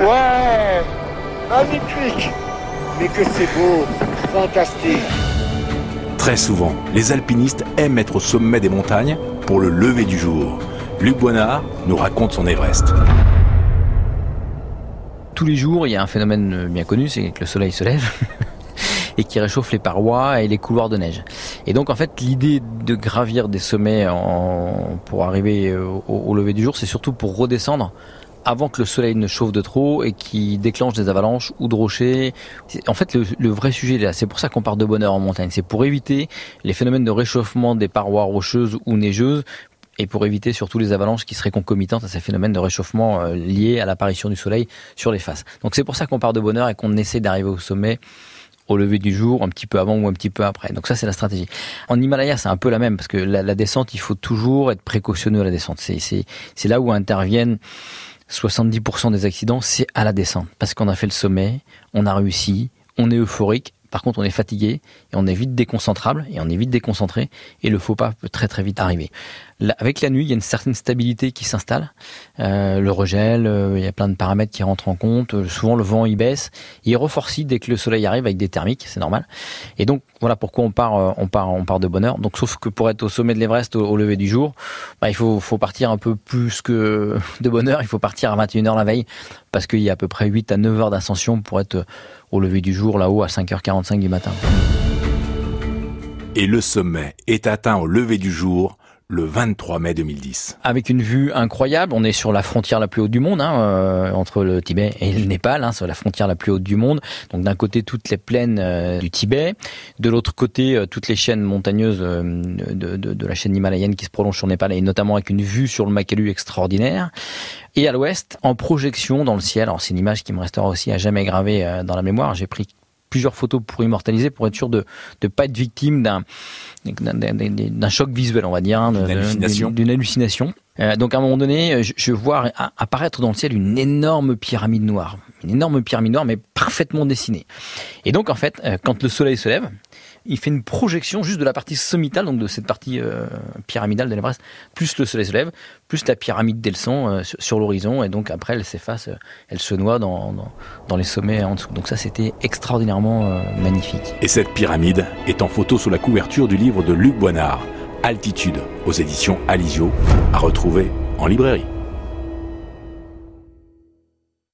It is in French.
Ouais Magnifique Mais que c'est beau Fantastique Très souvent, les alpinistes aiment être au sommet des montagnes pour le lever du jour. Luc Boinard nous raconte son Everest. Tous les jours, il y a un phénomène bien connu, c'est que le soleil se lève et qui réchauffe les parois et les couloirs de neige. Et donc en fait, l'idée de gravir des sommets pour arriver au lever du jour, c'est surtout pour redescendre avant que le soleil ne chauffe de trop et qui déclenche des avalanches ou de rochers. En fait, le, vrai sujet là, c'est pour ça qu'on part de bonheur en montagne. C'est pour éviter les phénomènes de réchauffement des parois rocheuses ou neigeuses et pour éviter surtout les avalanches qui seraient concomitantes à ces phénomènes de réchauffement euh, liés à l'apparition du soleil sur les faces. Donc c'est pour ça qu'on part de bonheur et qu'on essaie d'arriver au sommet au lever du jour, un petit peu avant ou un petit peu après. Donc ça, c'est la stratégie. En Himalaya, c'est un peu la même, parce que la, la, descente, il faut toujours être précautionneux à la descente. C'est là où interviennent 70% des accidents, c'est à la descente. Parce qu'on a fait le sommet, on a réussi, on est euphorique, par contre, on est fatigué et on est vite déconcentrable et on est vite déconcentré et le faux pas peut très très vite arriver. avec la nuit, il y a une certaine stabilité qui s'installe. Euh, le regel, euh, il y a plein de paramètres qui rentrent en compte. Euh, souvent, le vent il baisse, il reforcit dès que le soleil arrive avec des thermiques, c'est normal. Et donc voilà pourquoi on part, on part, on part de bonne heure. Donc sauf que pour être au sommet de l'Everest au, lever du jour, bah, il faut, partir un peu plus que de bonne heure. Il faut partir à 21h la veille parce qu'il y a à peu près 8 à 9 heures d'ascension pour être au lever du jour là-haut à 5h45 du matin. Et le sommet est atteint au lever du jour le 23 mai 2010. Avec une vue incroyable, on est sur la frontière la plus haute du monde, hein, euh, entre le Tibet et le Népal, hein, sur la frontière la plus haute du monde. Donc d'un côté toutes les plaines euh, du Tibet, de l'autre côté euh, toutes les chaînes montagneuses de, de, de, la chaîne himalayenne qui se prolonge sur le Népal et notamment avec une vue sur le Makalu extraordinaire. Et à l'ouest, en projection dans le ciel, alors c'est une image qui me restera aussi à jamais gravée dans la mémoire, j'ai pris plusieurs photos pour immortaliser, pour être sûr de ne pas être victime d'un d'un choc visuel, on va dire, hein, d'une hallucination. Euh, donc à un moment donné, je, je vois apparaître dans le ciel une énorme pyramide noire, une énorme pyramide noire, mais parfaitement dessinée. Et donc en fait, euh, quand le soleil se lève, il fait une projection juste de la partie sommitale, donc de cette partie euh, pyramidale de l'Everest, plus le soleil se lève, plus la pyramide d'Elson euh, sur, l'horizon, et donc après elle s'efface, euh, elle se noie dans, dans, les sommets en dessous. Donc ça c'était extraordinairement magnifique. Et cette pyramide est en photo sous la couverture du livre de Luc Boinard, Altitude, aux éditions Alizio, à retrouver en librairie.